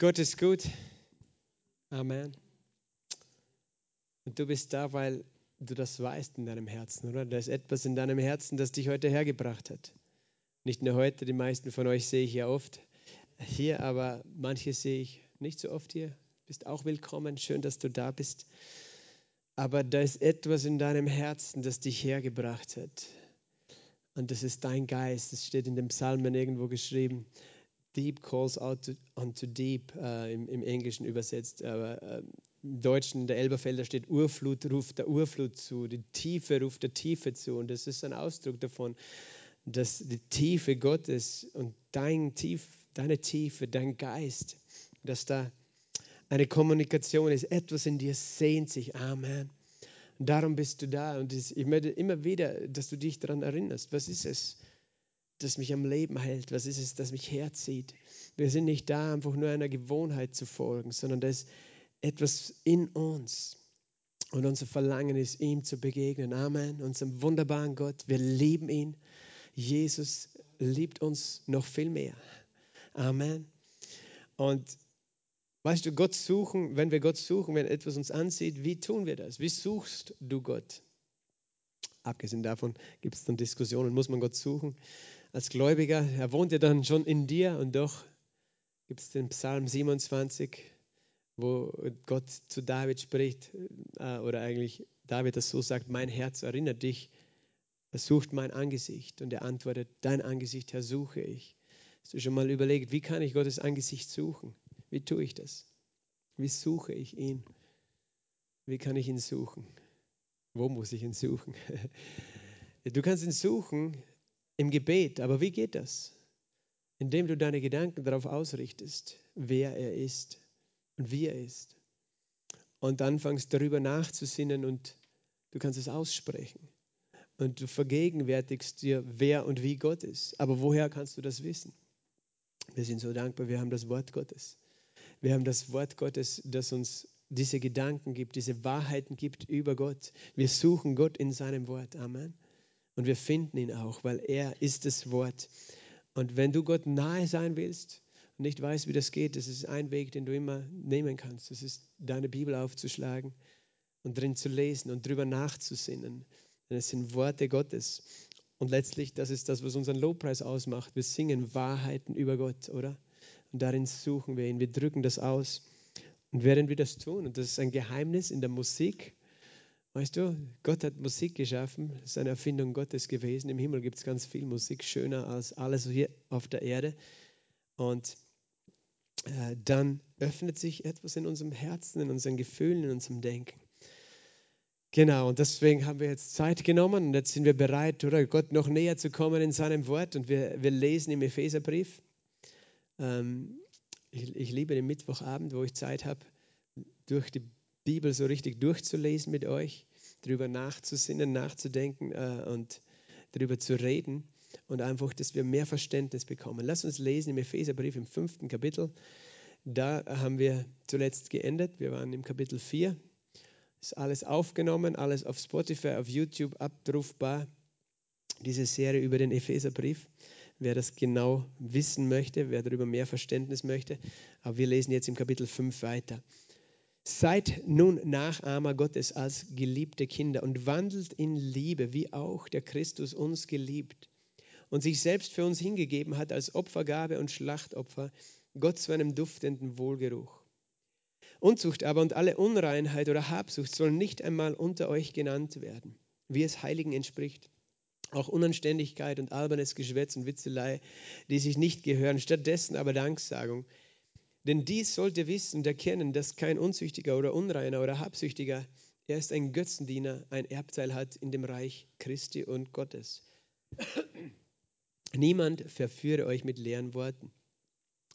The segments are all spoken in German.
Gott ist gut. Amen. Und du bist da, weil du das weißt in deinem Herzen, oder? Da ist etwas in deinem Herzen, das dich heute hergebracht hat. Nicht nur heute, die meisten von euch sehe ich ja oft hier, aber manche sehe ich nicht so oft hier. Bist auch willkommen, schön, dass du da bist. Aber da ist etwas in deinem Herzen, das dich hergebracht hat. Und das ist dein Geist. Das steht in dem Psalmen irgendwo geschrieben. Deep calls out to, unto deep, äh, im, im, Englischen übersetzt. Aber äh, im Deutschen, der Elberfelder steht, Urflut ruft der Urflut zu, die Tiefe ruft der Tiefe zu. Und das ist ein Ausdruck davon, dass die Tiefe Gottes und dein Tief, deine Tiefe, dein Geist, dass da eine Kommunikation ist, etwas in dir sehnt sich. Amen. Darum bist du da. Und ich möchte immer wieder, dass du dich daran erinnerst. Was ist es? Das mich am Leben hält? Was ist es, das mich herzieht? Wir sind nicht da, einfach nur einer Gewohnheit zu folgen, sondern da ist etwas in uns. Und unser Verlangen ist, ihm zu begegnen. Amen. Unserem wunderbaren Gott. Wir lieben ihn. Jesus liebt uns noch viel mehr. Amen. Und weißt du, Gott suchen, wenn wir Gott suchen, wenn etwas uns ansieht, wie tun wir das? Wie suchst du Gott? Abgesehen davon gibt es dann Diskussionen, muss man Gott suchen? Als Gläubiger, er wohnt ja dann schon in dir und doch gibt es den Psalm 27, wo Gott zu David spricht, äh, oder eigentlich David das so sagt, mein Herz erinnert dich, er sucht mein Angesicht und er antwortet, dein Angesicht, Herr, suche ich. Hast du schon mal überlegt, wie kann ich Gottes Angesicht suchen? Wie tue ich das? Wie suche ich ihn? Wie kann ich ihn suchen? Wo muss ich ihn suchen? Du kannst ihn suchen im Gebet. Aber wie geht das? Indem du deine Gedanken darauf ausrichtest, wer er ist und wie er ist. Und anfängst darüber nachzusinnen und du kannst es aussprechen. Und du vergegenwärtigst dir, wer und wie Gott ist. Aber woher kannst du das wissen? Wir sind so dankbar, wir haben das Wort Gottes. Wir haben das Wort Gottes, das uns diese Gedanken gibt, diese Wahrheiten gibt über Gott. Wir suchen Gott in seinem Wort. Amen. Und wir finden ihn auch, weil er ist das Wort. Und wenn du Gott nahe sein willst und nicht weißt, wie das geht, das ist ein Weg, den du immer nehmen kannst. Das ist, deine Bibel aufzuschlagen und drin zu lesen und drüber nachzusinnen. Denn es sind Worte Gottes. Und letztlich, das ist das, was unseren Lobpreis ausmacht. Wir singen Wahrheiten über Gott, oder? Und darin suchen wir ihn. Wir drücken das aus. Und während wir das tun, und das ist ein Geheimnis in der Musik, Weißt du, Gott hat Musik geschaffen, das ist eine Erfindung Gottes gewesen. Im Himmel gibt es ganz viel Musik, schöner als alles hier auf der Erde. Und äh, dann öffnet sich etwas in unserem Herzen, in unseren Gefühlen, in unserem Denken. Genau, und deswegen haben wir jetzt Zeit genommen und jetzt sind wir bereit, oder Gott noch näher zu kommen in seinem Wort. Und wir, wir lesen im Epheserbrief. Ähm, ich, ich liebe den Mittwochabend, wo ich Zeit habe, durch die Bibel so richtig durchzulesen mit euch, darüber nachzusinnen, nachzudenken äh, und darüber zu reden und einfach, dass wir mehr Verständnis bekommen. Lass uns lesen im Epheserbrief im fünften Kapitel. Da haben wir zuletzt geendet. Wir waren im Kapitel 4. Ist alles aufgenommen, alles auf Spotify, auf YouTube abrufbar. Diese Serie über den Epheserbrief. Wer das genau wissen möchte, wer darüber mehr Verständnis möchte. Aber wir lesen jetzt im Kapitel 5 weiter. Seid nun Nachahmer Gottes als geliebte Kinder und wandelt in Liebe, wie auch der Christus uns geliebt und sich selbst für uns hingegeben hat als Opfergabe und Schlachtopfer, Gott zu einem duftenden Wohlgeruch. Unzucht aber und alle Unreinheit oder Habsucht sollen nicht einmal unter euch genannt werden, wie es Heiligen entspricht. Auch Unanständigkeit und albernes Geschwätz und Witzelei, die sich nicht gehören, stattdessen aber Danksagung denn dies sollt ihr wissen und erkennen, dass kein Unzüchtiger oder Unreiner oder Habsüchtiger, er ist ein Götzendiener, ein Erbteil hat in dem Reich Christi und Gottes. Niemand verführe euch mit leeren Worten.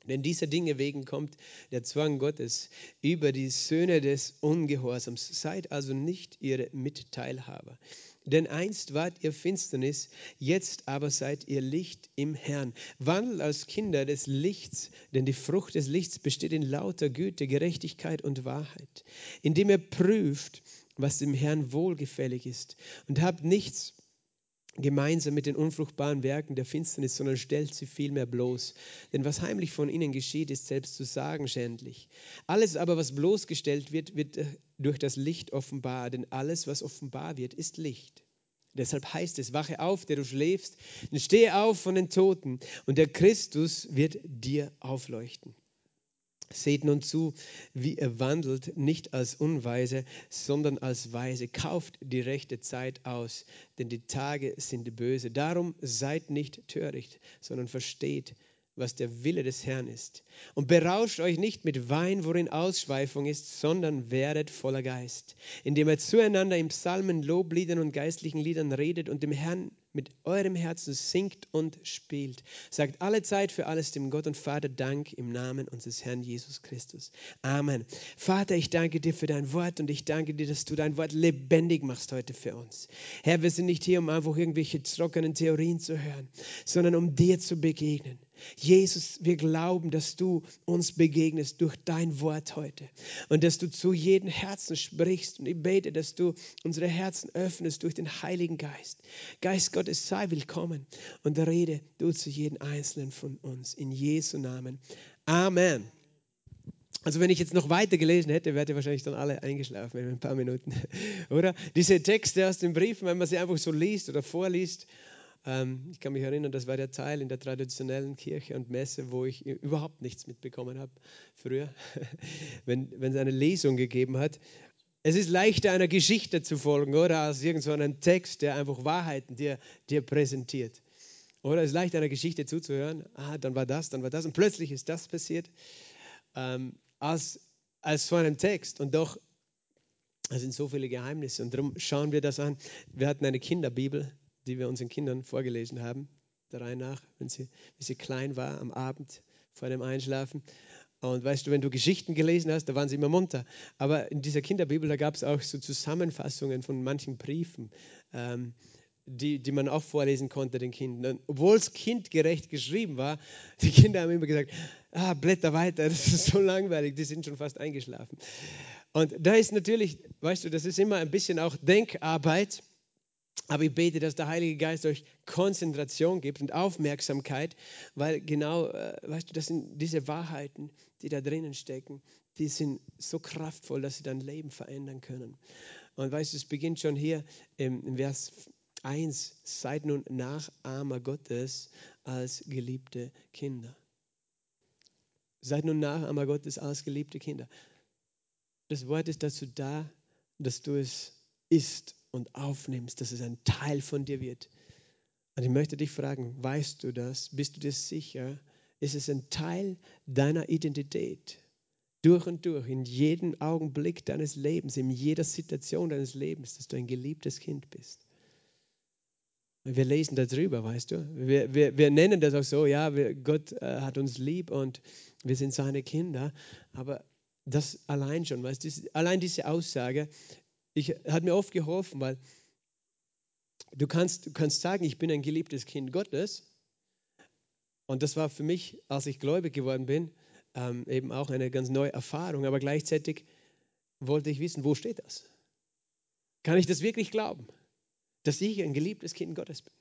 Denn dieser Dinge wegen kommt der Zwang Gottes über die Söhne des Ungehorsams. Seid also nicht ihre Mitteilhaber. Denn einst wart ihr Finsternis, jetzt aber seid ihr Licht im Herrn. Wandelt als Kinder des Lichts, denn die Frucht des Lichts besteht in lauter Güte, Gerechtigkeit und Wahrheit, indem ihr prüft, was dem Herrn wohlgefällig ist und habt nichts gemeinsam mit den unfruchtbaren Werken der Finsternis, sondern stellt sie vielmehr bloß. Denn was heimlich von ihnen geschieht, ist selbst zu sagen schändlich. Alles aber, was bloßgestellt wird, wird äh, durch das Licht offenbar, denn alles, was offenbar wird, ist Licht. Deshalb heißt es, wache auf, der du schläfst, und stehe auf von den Toten, und der Christus wird dir aufleuchten. Seht nun zu, wie er wandelt, nicht als Unweise, sondern als Weise. Kauft die rechte Zeit aus, denn die Tage sind böse. Darum seid nicht töricht, sondern versteht, was der Wille des Herrn ist. Und berauscht euch nicht mit Wein, worin Ausschweifung ist, sondern werdet voller Geist, indem ihr zueinander im Psalmen, Lobliedern und geistlichen Liedern redet und dem Herrn mit eurem Herzen singt und spielt. Sagt alle Zeit für alles dem Gott und Vater Dank im Namen unseres Herrn Jesus Christus. Amen. Vater, ich danke dir für dein Wort und ich danke dir, dass du dein Wort lebendig machst heute für uns. Herr, wir sind nicht hier, um einfach irgendwelche trockenen Theorien zu hören, sondern um dir zu begegnen. Jesus, wir glauben, dass du uns begegnest durch dein Wort heute und dass du zu jedem Herzen sprichst. Und ich bete, dass du unsere Herzen öffnest durch den Heiligen Geist. Geist Gottes, sei willkommen und rede du zu jedem Einzelnen von uns. In Jesu Namen. Amen. Also wenn ich jetzt noch weiter gelesen hätte, wärt ihr wahrscheinlich dann alle eingeschlafen in ein paar Minuten. Oder? Diese Texte aus den Briefen, wenn man sie einfach so liest oder vorliest, ähm, ich kann mich erinnern, das war der Teil in der traditionellen Kirche und Messe, wo ich überhaupt nichts mitbekommen habe früher, wenn, es eine Lesung gegeben hat. Es ist leichter, einer Geschichte zu folgen, oder als irgendeinem so Text, der einfach Wahrheiten dir, dir präsentiert. Oder es ist leichter, einer Geschichte zuzuhören. Ah, dann war das, dann war das und plötzlich ist das passiert. Ähm, als, als so einem Text. Und doch, es sind so viele Geheimnisse. Und darum schauen wir das an. Wir hatten eine Kinderbibel die wir unseren Kindern vorgelesen haben, der Reihe nach, wenn sie, wenn sie klein war, am Abend vor dem Einschlafen. Und weißt du, wenn du Geschichten gelesen hast, da waren sie immer munter. Aber in dieser Kinderbibel, da gab es auch so Zusammenfassungen von manchen Briefen, ähm, die, die man auch vorlesen konnte den Kindern. Obwohl es kindgerecht geschrieben war, die Kinder haben immer gesagt, ah, blätter weiter, das ist so langweilig, die sind schon fast eingeschlafen. Und da ist natürlich, weißt du, das ist immer ein bisschen auch Denkarbeit. Aber ich bete, dass der Heilige Geist euch Konzentration gibt und Aufmerksamkeit, weil genau, äh, weißt du, das sind diese Wahrheiten, die da drinnen stecken, die sind so kraftvoll, dass sie dein Leben verändern können. Und weißt du, es beginnt schon hier im, Vers 1, seid nun Nachahmer Gottes als geliebte Kinder. Seid nun Nachahmer Gottes als geliebte Kinder. Das Wort ist dazu da, dass du es isst und aufnimmst, dass es ein Teil von dir wird. Und ich möchte dich fragen, weißt du das? Bist du dir sicher? Ist es ein Teil deiner Identität? Durch und durch, in jedem Augenblick deines Lebens, in jeder Situation deines Lebens, dass du ein geliebtes Kind bist. Wir lesen darüber, weißt du. Wir, wir, wir nennen das auch so, ja, wir, Gott äh, hat uns lieb und wir sind seine Kinder. Aber das allein schon, weißt du, allein diese Aussage ich, hat mir oft geholfen, weil du kannst, du kannst sagen, ich bin ein geliebtes Kind Gottes. Und das war für mich, als ich gläubig geworden bin, ähm, eben auch eine ganz neue Erfahrung. Aber gleichzeitig wollte ich wissen, wo steht das? Kann ich das wirklich glauben, dass ich ein geliebtes Kind Gottes bin?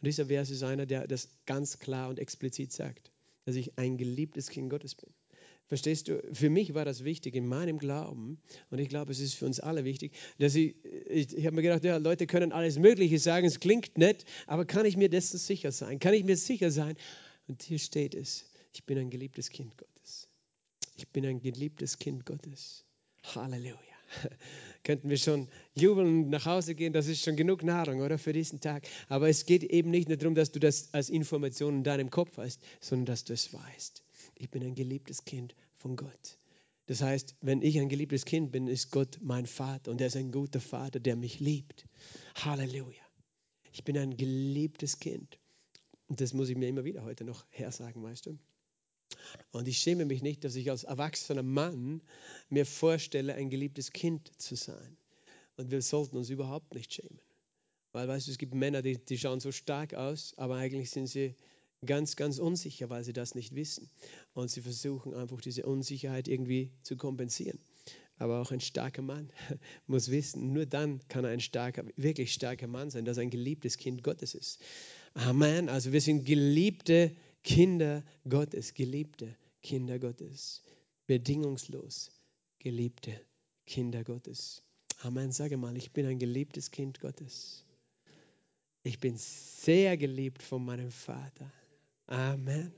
Und dieser Vers ist einer, der das ganz klar und explizit sagt, dass ich ein geliebtes Kind Gottes bin. Verstehst du? Für mich war das wichtig in meinem Glauben und ich glaube, es ist für uns alle wichtig, dass ich, ich, ich habe mir gedacht, ja, Leute können alles Mögliche sagen, es klingt nett, aber kann ich mir dessen sicher sein? Kann ich mir sicher sein? Und hier steht es, ich bin ein geliebtes Kind Gottes. Ich bin ein geliebtes Kind Gottes. Halleluja. Könnten wir schon jubeln und nach Hause gehen, das ist schon genug Nahrung, oder, für diesen Tag. Aber es geht eben nicht nur darum, dass du das als Information in deinem Kopf hast, sondern dass du es weißt ich bin ein geliebtes Kind von Gott. Das heißt, wenn ich ein geliebtes Kind bin, ist Gott mein Vater und er ist ein guter Vater, der mich liebt. Halleluja. Ich bin ein geliebtes Kind. Und das muss ich mir immer wieder heute noch hersagen, weißt du. Und ich schäme mich nicht, dass ich als erwachsener Mann mir vorstelle, ein geliebtes Kind zu sein. Und wir sollten uns überhaupt nicht schämen. Weil, weißt du, es gibt Männer, die, die schauen so stark aus, aber eigentlich sind sie ganz, ganz unsicher, weil sie das nicht wissen. Und sie versuchen einfach diese Unsicherheit irgendwie zu kompensieren. aber auch ein starker Mann muss wissen, nur dann kann er ein starker, wirklich starker Mann sein, dass er ein geliebtes Kind Gottes ist. Amen. Also wir sind geliebte Kinder Gottes, geliebte Kinder Gottes, bedingungslos geliebte Kinder Gottes. Amen. Sage mal, ich bin ein geliebtes Kind Gottes. Ich bin sehr geliebt von meinem Vater. Amen.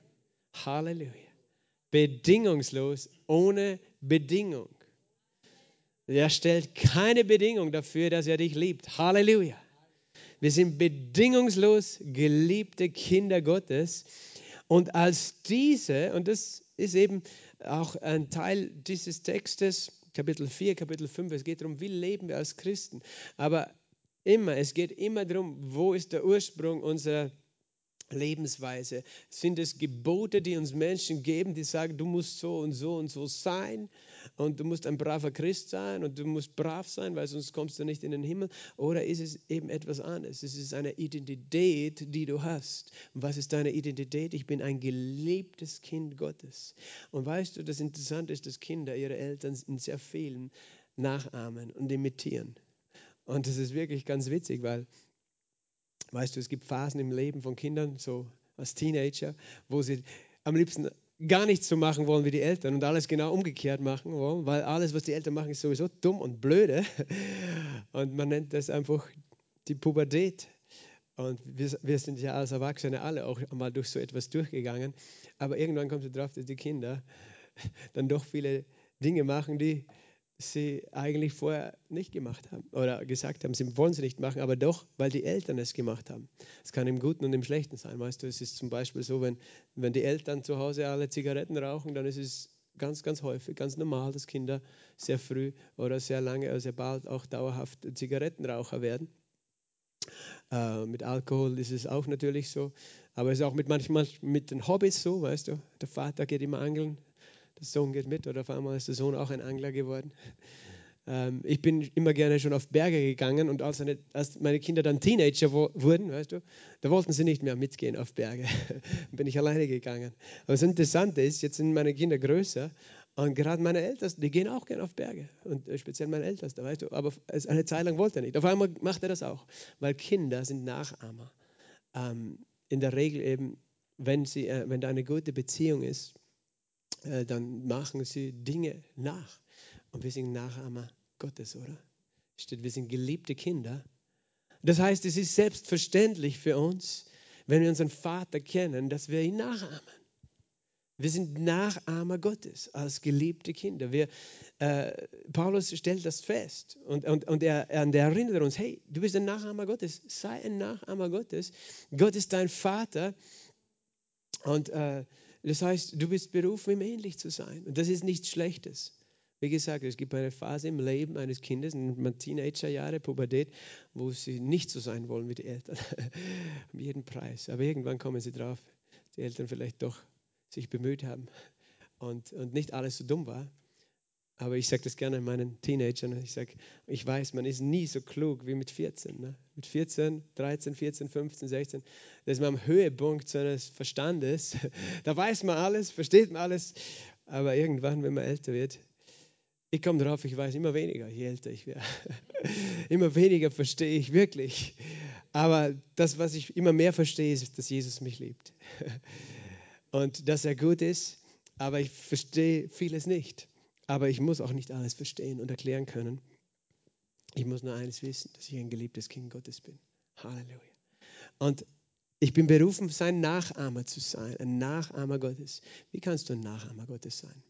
Halleluja. Bedingungslos, ohne Bedingung. Er stellt keine Bedingung dafür, dass er dich liebt. Halleluja. Wir sind bedingungslos geliebte Kinder Gottes. Und als diese, und das ist eben auch ein Teil dieses Textes, Kapitel 4, Kapitel 5, es geht darum, wie leben wir als Christen. Aber immer, es geht immer darum, wo ist der Ursprung unserer Lebensweise? Sind es Gebote, die uns Menschen geben, die sagen, du musst so und so und so sein und du musst ein braver Christ sein und du musst brav sein, weil sonst kommst du nicht in den Himmel? Oder ist es eben etwas anderes? Es ist eine Identität, die du hast. Und was ist deine Identität? Ich bin ein geliebtes Kind Gottes. Und weißt du, das Interessante ist, dass Kinder ihre Eltern in sehr vielen nachahmen und imitieren. Und das ist wirklich ganz witzig, weil Weißt du, es gibt Phasen im Leben von Kindern, so als Teenager, wo sie am liebsten gar nichts so machen wollen wie die Eltern und alles genau umgekehrt machen wollen, weil alles, was die Eltern machen, ist sowieso dumm und blöde. Und man nennt das einfach die Pubertät. Und wir, wir sind ja als Erwachsene alle auch einmal durch so etwas durchgegangen. Aber irgendwann kommt es darauf, dass die Kinder dann doch viele Dinge machen, die sie eigentlich vorher nicht gemacht haben oder gesagt haben, sie wollen sie nicht machen, aber doch, weil die Eltern es gemacht haben. Es kann im Guten und im Schlechten sein. Weißt du, es ist zum Beispiel so, wenn, wenn die Eltern zu Hause alle Zigaretten rauchen, dann ist es ganz, ganz häufig, ganz normal, dass Kinder sehr früh oder sehr lange oder sehr bald auch dauerhaft Zigarettenraucher werden. Äh, mit Alkohol ist es auch natürlich so, aber es ist auch mit manchmal mit den Hobbys so, weißt du. Der Vater geht immer angeln, Sohn geht mit oder auf einmal ist der Sohn auch ein Angler geworden. Ähm, ich bin immer gerne schon auf Berge gegangen und als, eine, als meine Kinder dann Teenager wo, wurden, weißt du, da wollten sie nicht mehr mitgehen auf Berge. bin ich alleine gegangen. Aber das Interessante ist, jetzt sind meine Kinder größer und gerade meine Eltern, die gehen auch gerne auf Berge. Und äh, speziell mein Ältester, weißt du. Aber eine Zeit lang wollte er nicht. Auf einmal macht er das auch. Weil Kinder sind Nachahmer. Ähm, in der Regel eben, wenn, sie, äh, wenn da eine gute Beziehung ist, äh, dann machen sie Dinge nach. Und wir sind Nachahmer Gottes, oder? Steht, wir sind geliebte Kinder. Das heißt, es ist selbstverständlich für uns, wenn wir unseren Vater kennen, dass wir ihn nachahmen. Wir sind Nachahmer Gottes als geliebte Kinder. Wir, äh, Paulus stellt das fest und, und, und er, er erinnert uns, hey, du bist ein Nachahmer Gottes, sei ein Nachahmer Gottes. Gott ist dein Vater und äh, das heißt, du bist berufen, ihm ähnlich zu sein. Und das ist nichts Schlechtes. Wie gesagt, es gibt eine Phase im Leben eines Kindes, in Teenagerjahre, Pubertät, wo sie nicht so sein wollen wie die Eltern. um jeden Preis. Aber irgendwann kommen sie drauf, die Eltern vielleicht doch sich bemüht haben und, und nicht alles so dumm war. Aber ich sage das gerne meinen Teenagern. Ich sage, ich weiß, man ist nie so klug wie mit 14. Ne? Mit 14, 13, 14, 15, 16. Da ist man am Höhepunkt seines Verstandes. Da weiß man alles, versteht man alles. Aber irgendwann, wenn man älter wird, ich komme darauf, ich weiß immer weniger, je älter ich werde. immer weniger verstehe ich wirklich. Aber das, was ich immer mehr verstehe, ist, dass Jesus mich liebt. Und dass er gut ist. Aber ich verstehe vieles nicht. Aber ich muss auch nicht alles verstehen und erklären können. Ich muss nur eines wissen, dass ich ein geliebtes Kind Gottes bin. Halleluja. Und ich bin berufen, sein Nachahmer zu sein, ein Nachahmer Gottes. Wie kannst du ein Nachahmer Gottes sein?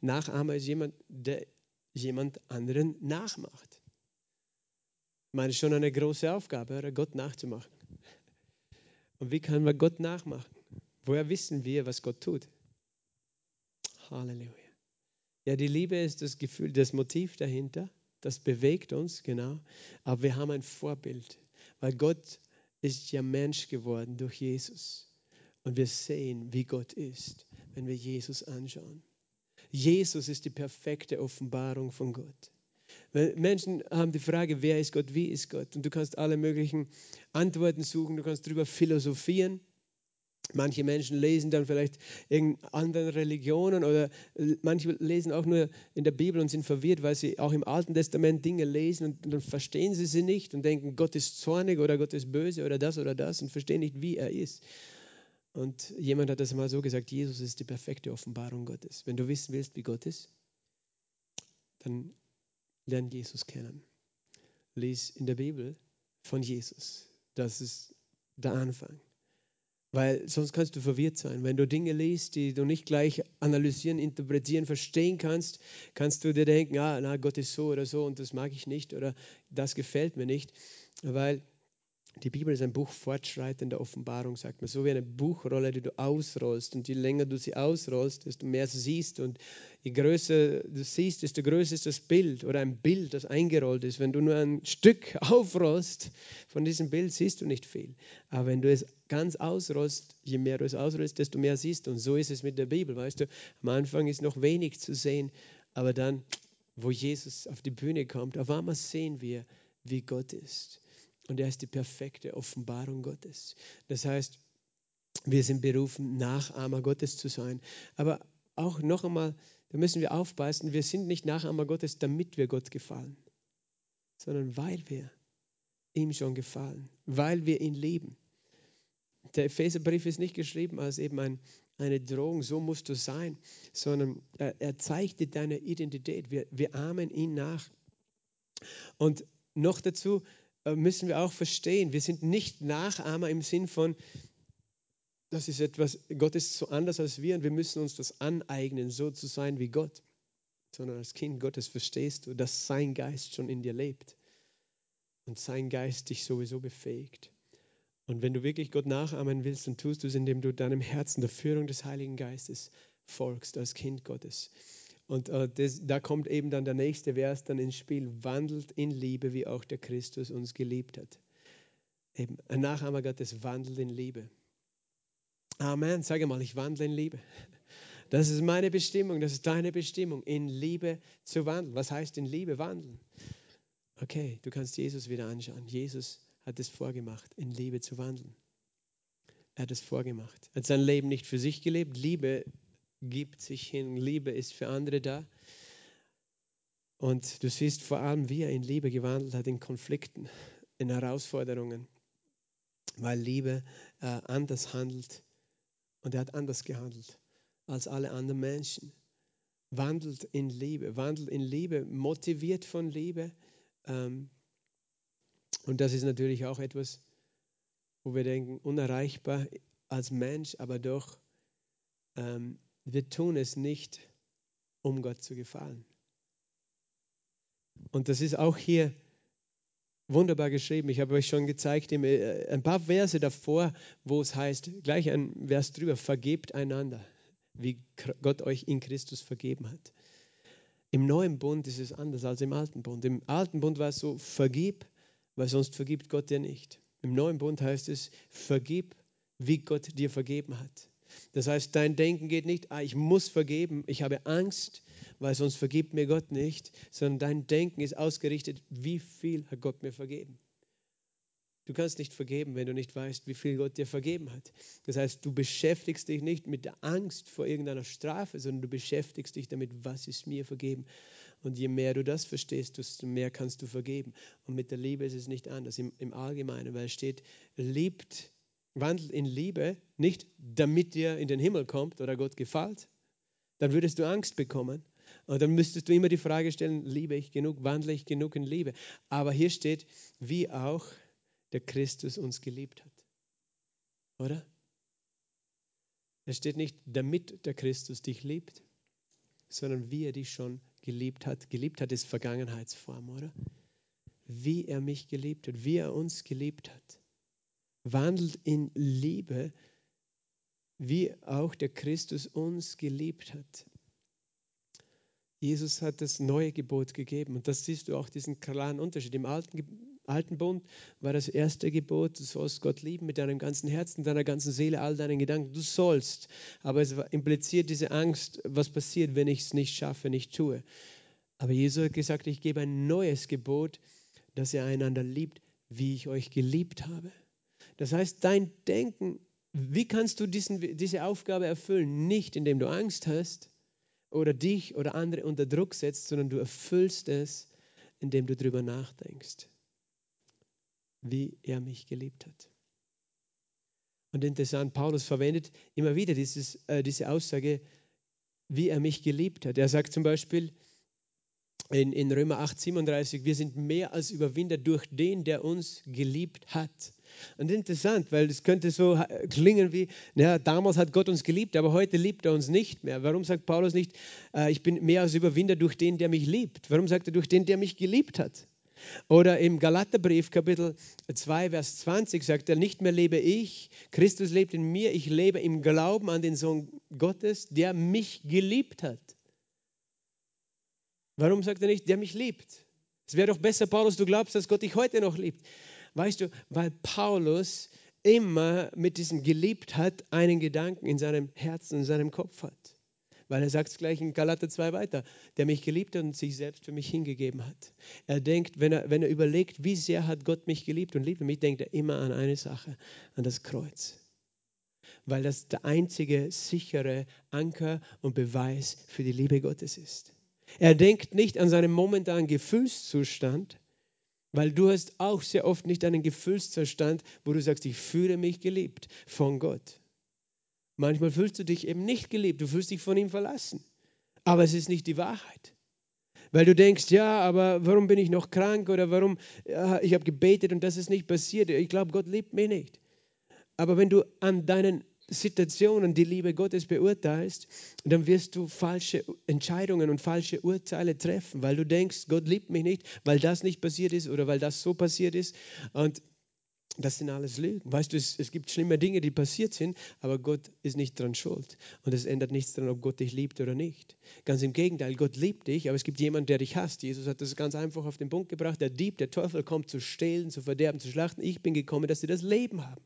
Nachahmer ist jemand, der jemand anderen nachmacht. Ich meine, schon eine große Aufgabe, oder? Gott nachzumachen. Und wie können wir Gott nachmachen? Woher wissen wir, was Gott tut? Halleluja. Ja, die Liebe ist das Gefühl, das Motiv dahinter. Das bewegt uns, genau. Aber wir haben ein Vorbild, weil Gott ist ja Mensch geworden durch Jesus. Und wir sehen, wie Gott ist, wenn wir Jesus anschauen. Jesus ist die perfekte Offenbarung von Gott. Menschen haben die Frage, wer ist Gott, wie ist Gott? Und du kannst alle möglichen Antworten suchen, du kannst darüber philosophieren. Manche Menschen lesen dann vielleicht in anderen Religionen oder manche lesen auch nur in der Bibel und sind verwirrt, weil sie auch im Alten Testament Dinge lesen und dann verstehen sie sie nicht und denken, Gott ist zornig oder Gott ist böse oder das oder das und verstehen nicht, wie er ist. Und jemand hat das mal so gesagt, Jesus ist die perfekte Offenbarung Gottes. Wenn du wissen willst, wie Gott ist, dann lern Jesus kennen. Lies in der Bibel von Jesus. Das ist der Anfang. Weil sonst kannst du verwirrt sein. Wenn du Dinge liest, die du nicht gleich analysieren, interpretieren, verstehen kannst, kannst du dir denken, ah, na, Gott ist so oder so und das mag ich nicht oder das gefällt mir nicht. Weil die Bibel ist ein Buch fortschreitender Offenbarung, sagt man. So wie eine Buchrolle, die du ausrollst. Und je länger du sie ausrollst, desto mehr siehst. Und je größer du siehst, desto größer ist das Bild oder ein Bild, das eingerollt ist. Wenn du nur ein Stück aufrollst von diesem Bild, siehst du nicht viel. Aber wenn du es ganz ausrollst, je mehr du es ausrollst, desto mehr siehst. Und so ist es mit der Bibel. Weißt du, am Anfang ist noch wenig zu sehen, aber dann, wo Jesus auf die Bühne kommt, auf einmal sehen wir, wie Gott ist. Und er ist die perfekte Offenbarung Gottes. Das heißt, wir sind berufen, Nachahmer Gottes zu sein. Aber auch noch einmal, da müssen wir aufpassen, wir sind nicht Nachahmer Gottes, damit wir Gott gefallen, sondern weil wir ihm schon gefallen, weil wir ihn lieben. Der Epheserbrief ist nicht geschrieben als eben ein, eine Drohung, so musst du sein, sondern er, er zeigt dir deine Identität. Wir, wir ahmen ihn nach. Und noch dazu, müssen wir auch verstehen, wir sind nicht Nachahmer im Sinn von, das ist etwas, Gott ist so anders als wir und wir müssen uns das aneignen, so zu sein wie Gott. Sondern als Kind Gottes verstehst du, dass sein Geist schon in dir lebt und sein Geist dich sowieso befähigt. Und wenn du wirklich Gott nachahmen willst, dann tust du es, indem du deinem Herzen der Führung des Heiligen Geistes folgst als Kind Gottes. Und äh, das, da kommt eben dann der nächste Vers dann ins Spiel. Wandelt in Liebe, wie auch der Christus uns geliebt hat. Eben, ein Nachahmer Gottes wandelt in Liebe. Amen. Sage mal, ich wandle in Liebe. Das ist meine Bestimmung, das ist deine Bestimmung, in Liebe zu wandeln. Was heißt in Liebe wandeln? Okay, du kannst Jesus wieder anschauen. Jesus hat es vorgemacht, in Liebe zu wandeln. Er hat es vorgemacht. Er hat sein Leben nicht für sich gelebt. Liebe gibt sich hin. Liebe ist für andere da. Und du siehst vor allem, wie er in Liebe gewandelt hat, in Konflikten, in Herausforderungen, weil Liebe äh, anders handelt. Und er hat anders gehandelt als alle anderen Menschen. Wandelt in Liebe, wandelt in Liebe, motiviert von Liebe. Ähm, und das ist natürlich auch etwas, wo wir denken, unerreichbar als Mensch, aber doch ähm, wir tun es nicht, um Gott zu gefallen. Und das ist auch hier wunderbar geschrieben. Ich habe euch schon gezeigt, äh, ein paar Verse davor, wo es heißt, gleich ein Vers drüber, vergebt einander, wie Gott euch in Christus vergeben hat. Im neuen Bund ist es anders als im alten Bund. Im alten Bund war es so, vergib, weil sonst vergibt Gott dir nicht. Im neuen Bund heißt es, vergib, wie Gott dir vergeben hat. Das heißt, dein Denken geht nicht, ah, ich muss vergeben, ich habe Angst, weil sonst vergibt mir Gott nicht, sondern dein Denken ist ausgerichtet, wie viel hat Gott mir vergeben. Du kannst nicht vergeben, wenn du nicht weißt, wie viel Gott dir vergeben hat. Das heißt, du beschäftigst dich nicht mit der Angst vor irgendeiner Strafe, sondern du beschäftigst dich damit, was ist mir vergeben. Und je mehr du das verstehst, desto mehr kannst du vergeben. Und mit der Liebe ist es nicht anders im, im Allgemeinen, weil es steht, liebt wandelt in Liebe, nicht damit dir in den Himmel kommt oder Gott gefällt, dann würdest du Angst bekommen. Und dann müsstest du immer die Frage stellen, liebe ich genug, wandle ich genug in Liebe. Aber hier steht, wie auch der Christus uns geliebt hat. Oder? Es steht nicht, damit der Christus dich liebt, sondern wie er dich schon geliebt hat. Geliebt hat ist Vergangenheitsform, oder? Wie er mich geliebt hat, wie er uns geliebt hat wandelt in Liebe, wie auch der Christus uns geliebt hat. Jesus hat das neue Gebot gegeben und das siehst du auch diesen klaren Unterschied. Im alten, alten Bund war das erste Gebot, du sollst Gott lieben mit deinem ganzen Herzen, deiner ganzen Seele, all deinen Gedanken. Du sollst, aber es impliziert diese Angst, was passiert, wenn ich es nicht schaffe, nicht tue. Aber Jesus hat gesagt, ich gebe ein neues Gebot, dass ihr einander liebt, wie ich euch geliebt habe. Das heißt, dein Denken wie kannst du diesen, diese Aufgabe erfüllen? Nicht indem du Angst hast oder dich oder andere unter Druck setzt, sondern du erfüllst es, indem du darüber nachdenkst, wie er mich geliebt hat. Und interessant, Paulus verwendet immer wieder dieses, äh, diese Aussage, wie er mich geliebt hat. Er sagt zum Beispiel, in, in Römer 8, 37, wir sind mehr als Überwinder durch den, der uns geliebt hat. Und interessant, weil es könnte so klingen wie, ja, damals hat Gott uns geliebt, aber heute liebt er uns nicht mehr. Warum sagt Paulus nicht, äh, ich bin mehr als Überwinder durch den, der mich liebt? Warum sagt er durch den, der mich geliebt hat? Oder im Galaterbrief Kapitel 2, Vers 20 sagt er, nicht mehr lebe ich, Christus lebt in mir, ich lebe im Glauben an den Sohn Gottes, der mich geliebt hat. Warum sagt er nicht, der mich liebt? Es wäre doch besser, Paulus, du glaubst, dass Gott dich heute noch liebt. Weißt du, weil Paulus immer mit diesem geliebt hat, einen Gedanken in seinem Herzen, in seinem Kopf hat. Weil er sagt es gleich in Galater 2 weiter, der mich geliebt hat und sich selbst für mich hingegeben hat. Er denkt, wenn er, wenn er überlegt, wie sehr hat Gott mich geliebt und liebt mich, denkt er immer an eine Sache, an das Kreuz. Weil das der einzige sichere Anker und Beweis für die Liebe Gottes ist. Er denkt nicht an seinen momentanen Gefühlszustand, weil du hast auch sehr oft nicht einen Gefühlszustand, wo du sagst, ich fühle mich geliebt von Gott. Manchmal fühlst du dich eben nicht geliebt, du fühlst dich von ihm verlassen. Aber es ist nicht die Wahrheit. Weil du denkst, ja, aber warum bin ich noch krank oder warum, ja, ich habe gebetet und das ist nicht passiert. Ich glaube, Gott liebt mich nicht. Aber wenn du an deinen Situationen die Liebe Gottes beurteilst, dann wirst du falsche Entscheidungen und falsche Urteile treffen, weil du denkst, Gott liebt mich nicht, weil das nicht passiert ist oder weil das so passiert ist. Und das sind alles Lügen. Weißt du, es, es, gibt schlimme Dinge, die passiert sind, aber Gott ist nicht dran schuld. Und es ändert nichts daran, ob Gott dich liebt oder nicht. Ganz im Gegenteil, Gott liebt dich, aber es gibt jemanden, der dich hasst. Jesus hat das ganz einfach auf den Punkt gebracht. Der Dieb, der Teufel kommt zu stehlen, zu verderben, zu schlachten. Ich bin gekommen, dass sie das Leben haben.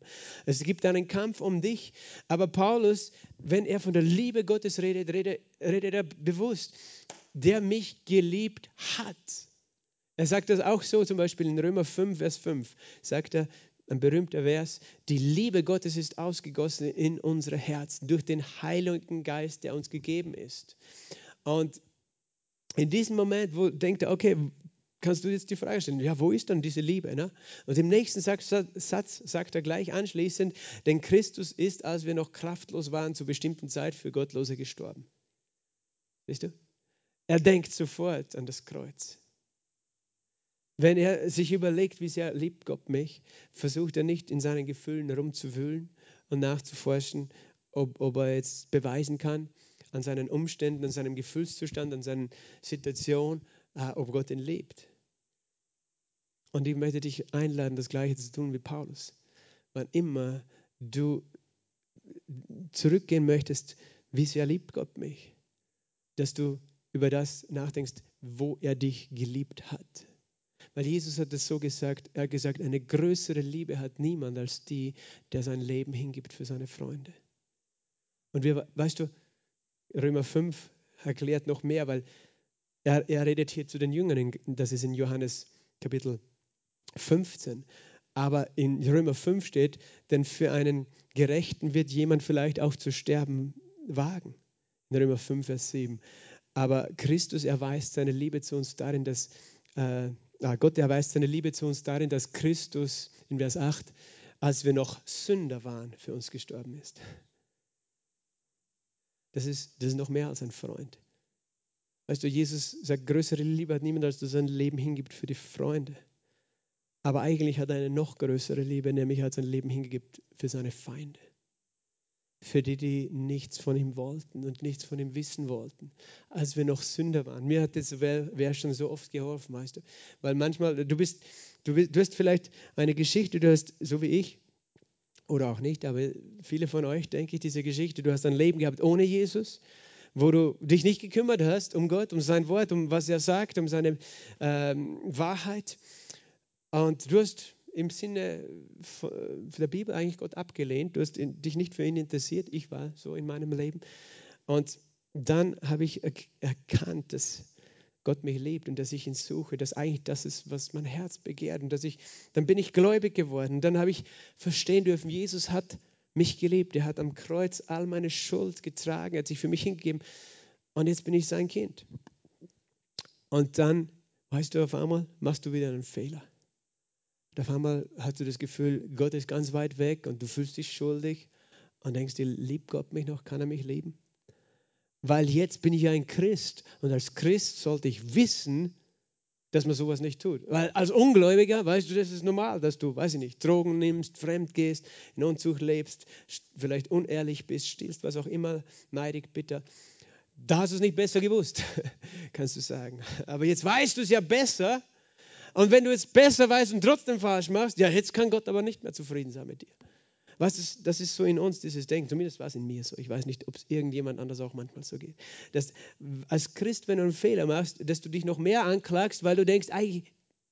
Es gibt einen Kampf um dich. Aber Paulus, wenn er von der Liebe Gottes redet, redet, redet er bewusst, der mich geliebt hat. Er sagt das auch so, zum Beispiel in Römer 5, Vers 5, sagt er, ein berühmter Vers, die Liebe Gottes ist ausgegossen in unsere Herzen durch den Heiligen Geist, der uns gegeben ist. Und in diesem Moment, wo denkt er, okay, kannst du jetzt die Frage stellen, ja, wo ist dann diese Liebe? Ne? Und im nächsten Satz, sagt er gleich anschließend, denn Christus ist, als wir noch kraftlos waren, zur bestimmten Zeit für Gottlose gestorben. Siehst du? Er denkt sofort an das Kreuz. Wenn er sich überlegt, wie sehr liebt Gott mich, versucht er nicht in seinen Gefühlen herumzuwühlen und nachzuforschen, ob, ob er jetzt beweisen kann an seinen Umständen, an seinem Gefühlszustand, an seiner Situation, äh, ob Gott ihn liebt. Und ich möchte dich einladen, das Gleiche zu tun wie Paulus. Wann immer du zurückgehen möchtest, wie sehr liebt Gott mich, dass du über das nachdenkst, wo er dich geliebt hat. Weil Jesus hat es so gesagt, er hat gesagt, eine größere Liebe hat niemand als die, der sein Leben hingibt für seine Freunde. Und wir, weißt du, Römer 5 erklärt noch mehr, weil er, er redet hier zu den Jüngern, das ist in Johannes Kapitel 15. Aber in Römer 5 steht, denn für einen Gerechten wird jemand vielleicht auch zu sterben wagen. In Römer 5, Vers 7. Aber Christus erweist seine Liebe zu uns darin, dass äh, Ah, Gott erweist seine Liebe zu uns darin, dass Christus in Vers 8, als wir noch Sünder waren, für uns gestorben ist. Das ist, das ist noch mehr als ein Freund. Weißt du, Jesus sagt, größere Liebe hat niemand, als du sein Leben hingibt für die Freunde. Aber eigentlich hat er eine noch größere Liebe, nämlich er hat sein Leben hingibt für seine Feinde für die, die nichts von ihm wollten und nichts von ihm wissen wollten, als wir noch Sünder waren. Mir hat das wer, wer schon so oft geholfen, weißt du. Weil manchmal, du bist, du, bist, du hast vielleicht eine Geschichte, du hast, so wie ich, oder auch nicht, aber viele von euch, denke ich, diese Geschichte, du hast ein Leben gehabt ohne Jesus, wo du dich nicht gekümmert hast um Gott, um sein Wort, um was er sagt, um seine ähm, Wahrheit. Und du hast im Sinne der Bibel eigentlich Gott abgelehnt. Du hast dich nicht für ihn interessiert. Ich war so in meinem Leben. Und dann habe ich erkannt, dass Gott mich liebt und dass ich ihn suche, dass eigentlich das ist, was mein Herz begehrt. Und dass ich, dann bin ich gläubig geworden. Dann habe ich verstehen dürfen, Jesus hat mich geliebt. Er hat am Kreuz all meine Schuld getragen, er hat sich für mich hingegeben. Und jetzt bin ich sein Kind. Und dann, weißt du, auf einmal machst du wieder einen Fehler. Und auf einmal hast du das Gefühl, Gott ist ganz weit weg und du fühlst dich schuldig und denkst dir, liebt Gott mich noch? Kann er mich lieben? Weil jetzt bin ich ein Christ und als Christ sollte ich wissen, dass man sowas nicht tut. Weil als Ungläubiger, weißt du, das ist normal, dass du, weiß ich nicht, Drogen nimmst, fremd gehst, in Unzucht lebst, vielleicht unehrlich bist, stiehlst, was auch immer, neidig, bitter. Da hast du es nicht besser gewusst, kannst du sagen. Aber jetzt weißt du es ja besser. Und wenn du es besser weißt und trotzdem falsch machst, ja, jetzt kann Gott aber nicht mehr zufrieden sein mit dir. Was ist, das ist so in uns, dieses Denken. Zumindest war es in mir so. Ich weiß nicht, ob es irgendjemand anders auch manchmal so geht. Dass als Christ, wenn du einen Fehler machst, dass du dich noch mehr anklagst, weil du denkst, eigentlich,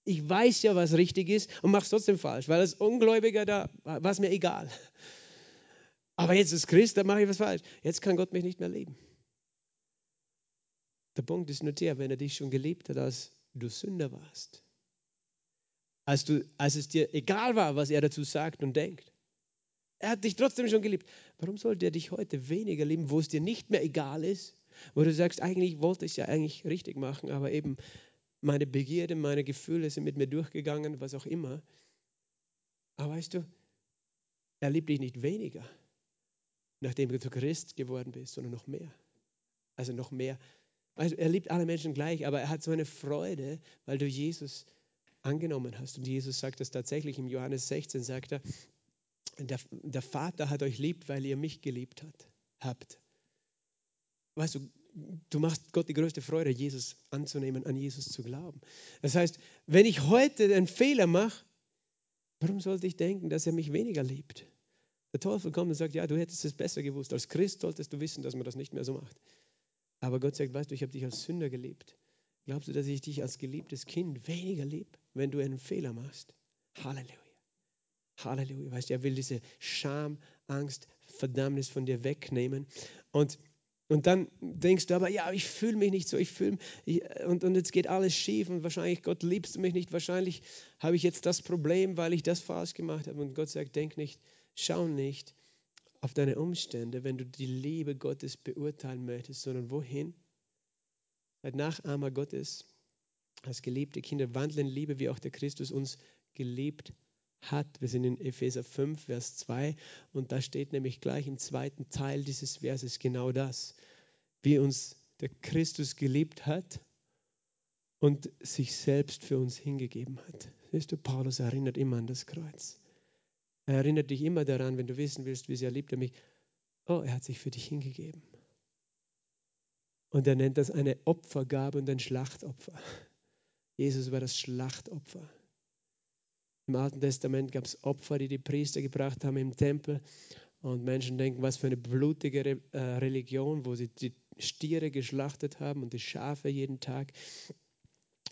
ich weiß ja, was richtig ist und machst trotzdem falsch. Weil als Ungläubiger, da war es mir egal. Aber jetzt als Christ, da mache ich was falsch. Jetzt kann Gott mich nicht mehr lieben. Der Punkt ist nur der, wenn er dich schon geliebt hat, als du Sünder warst. Als, du, als es dir egal war, was er dazu sagt und denkt. Er hat dich trotzdem schon geliebt. Warum sollte er dich heute weniger lieben, wo es dir nicht mehr egal ist? Wo du sagst, eigentlich wollte ich es ja eigentlich richtig machen, aber eben meine Begierde, meine Gefühle sind mit mir durchgegangen, was auch immer. Aber weißt du, er liebt dich nicht weniger, nachdem du Christ geworden bist, sondern noch mehr. Also noch mehr. Also er liebt alle Menschen gleich, aber er hat so eine Freude, weil du Jesus angenommen hast. Und Jesus sagt das tatsächlich im Johannes 16, sagt er, der, der Vater hat euch liebt, weil ihr mich geliebt hat, habt. Weißt du, du machst Gott die größte Freude, Jesus anzunehmen, an Jesus zu glauben. Das heißt, wenn ich heute einen Fehler mache, warum sollte ich denken, dass er mich weniger liebt? Der Teufel kommt und sagt, ja, du hättest es besser gewusst. Als Christ solltest du wissen, dass man das nicht mehr so macht. Aber Gott sagt, weißt du, ich habe dich als Sünder geliebt. Glaubst du, dass ich dich als geliebtes Kind weniger liebe, wenn du einen Fehler machst? Halleluja. Halleluja. Weißt du, er will diese Scham, Angst, Verdammnis von dir wegnehmen. Und, und dann denkst du aber, ja, ich fühle mich nicht so, ich fühle und, und jetzt geht alles schief und wahrscheinlich, Gott liebst du mich nicht, wahrscheinlich habe ich jetzt das Problem, weil ich das falsch gemacht habe. Und Gott sagt, denk nicht, schau nicht auf deine Umstände, wenn du die Liebe Gottes beurteilen möchtest, sondern wohin? Seid Nachahmer Gottes, als geliebte Kinder, wandeln in Liebe, wie auch der Christus uns geliebt hat. Wir sind in Epheser 5, Vers 2 und da steht nämlich gleich im zweiten Teil dieses Verses genau das. Wie uns der Christus geliebt hat und sich selbst für uns hingegeben hat. Siehst du, Paulus erinnert immer an das Kreuz. Er erinnert dich immer daran, wenn du wissen willst, wie sehr liebt er mich. Oh, er hat sich für dich hingegeben. Und er nennt das eine Opfergabe und ein Schlachtopfer. Jesus war das Schlachtopfer. Im Alten Testament gab es Opfer, die die Priester gebracht haben im Tempel. Und Menschen denken, was für eine blutige Re äh, Religion, wo sie die Stiere geschlachtet haben und die Schafe jeden Tag.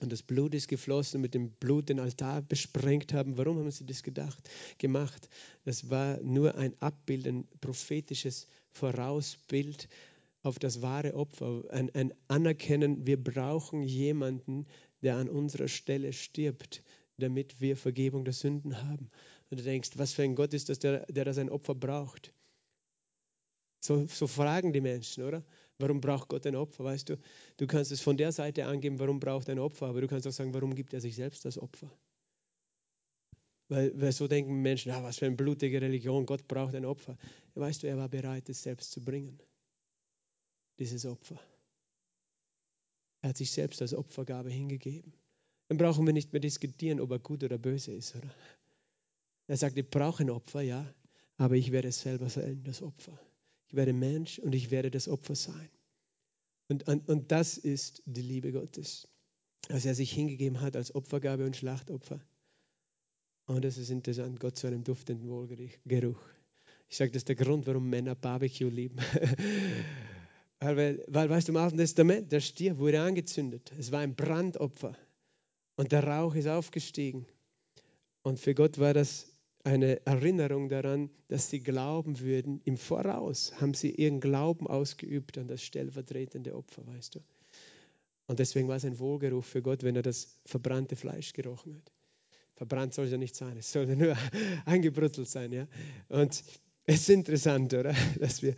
Und das Blut ist geflossen und mit dem Blut den Altar besprengt haben. Warum haben sie das gedacht, gemacht? Das war nur ein Abbild, ein prophetisches Vorausbild auf das wahre Opfer. Ein, ein Anerkennen, wir brauchen jemanden, der an unserer Stelle stirbt, damit wir Vergebung der Sünden haben. Und du denkst, was für ein Gott ist das, der, der das ein Opfer braucht? So, so fragen die Menschen, oder? Warum braucht Gott ein Opfer? Weißt du, du kannst es von der Seite angeben, warum braucht ein Opfer, aber du kannst auch sagen, warum gibt er sich selbst das Opfer? Weil, weil so denken Menschen, ah, was für eine blutige Religion, Gott braucht ein Opfer. Weißt du, er war bereit, es selbst zu bringen, dieses Opfer. Er hat sich selbst als Opfergabe hingegeben. Dann brauchen wir nicht mehr diskutieren, ob er gut oder böse ist, oder? Er sagt, ich brauche ein Opfer, ja, aber ich werde selber sein, das Opfer. Ich werde Mensch und ich werde das Opfer sein. Und, und, und das ist die Liebe Gottes, dass er sich hingegeben hat als Opfergabe und Schlachtopfer. Und das ist interessant, Gott zu einem duftenden Wohlgeruch. Ich sage, das ist der Grund, warum Männer Barbecue lieben. weil, weil, weißt du, im Alten Testament, der Stier wurde angezündet. Es war ein Brandopfer. Und der Rauch ist aufgestiegen. Und für Gott war das eine Erinnerung daran, dass sie glauben würden. Im Voraus haben sie ihren Glauben ausgeübt an das stellvertretende Opfer, weißt du. Und deswegen war es ein Wohlgeruch für Gott, wenn er das verbrannte Fleisch gerochen hat. Verbrannt soll es ja nicht sein, es soll nur angebrutzelt sein. Ja? Und, Es ist interessant, oder? Dass wir,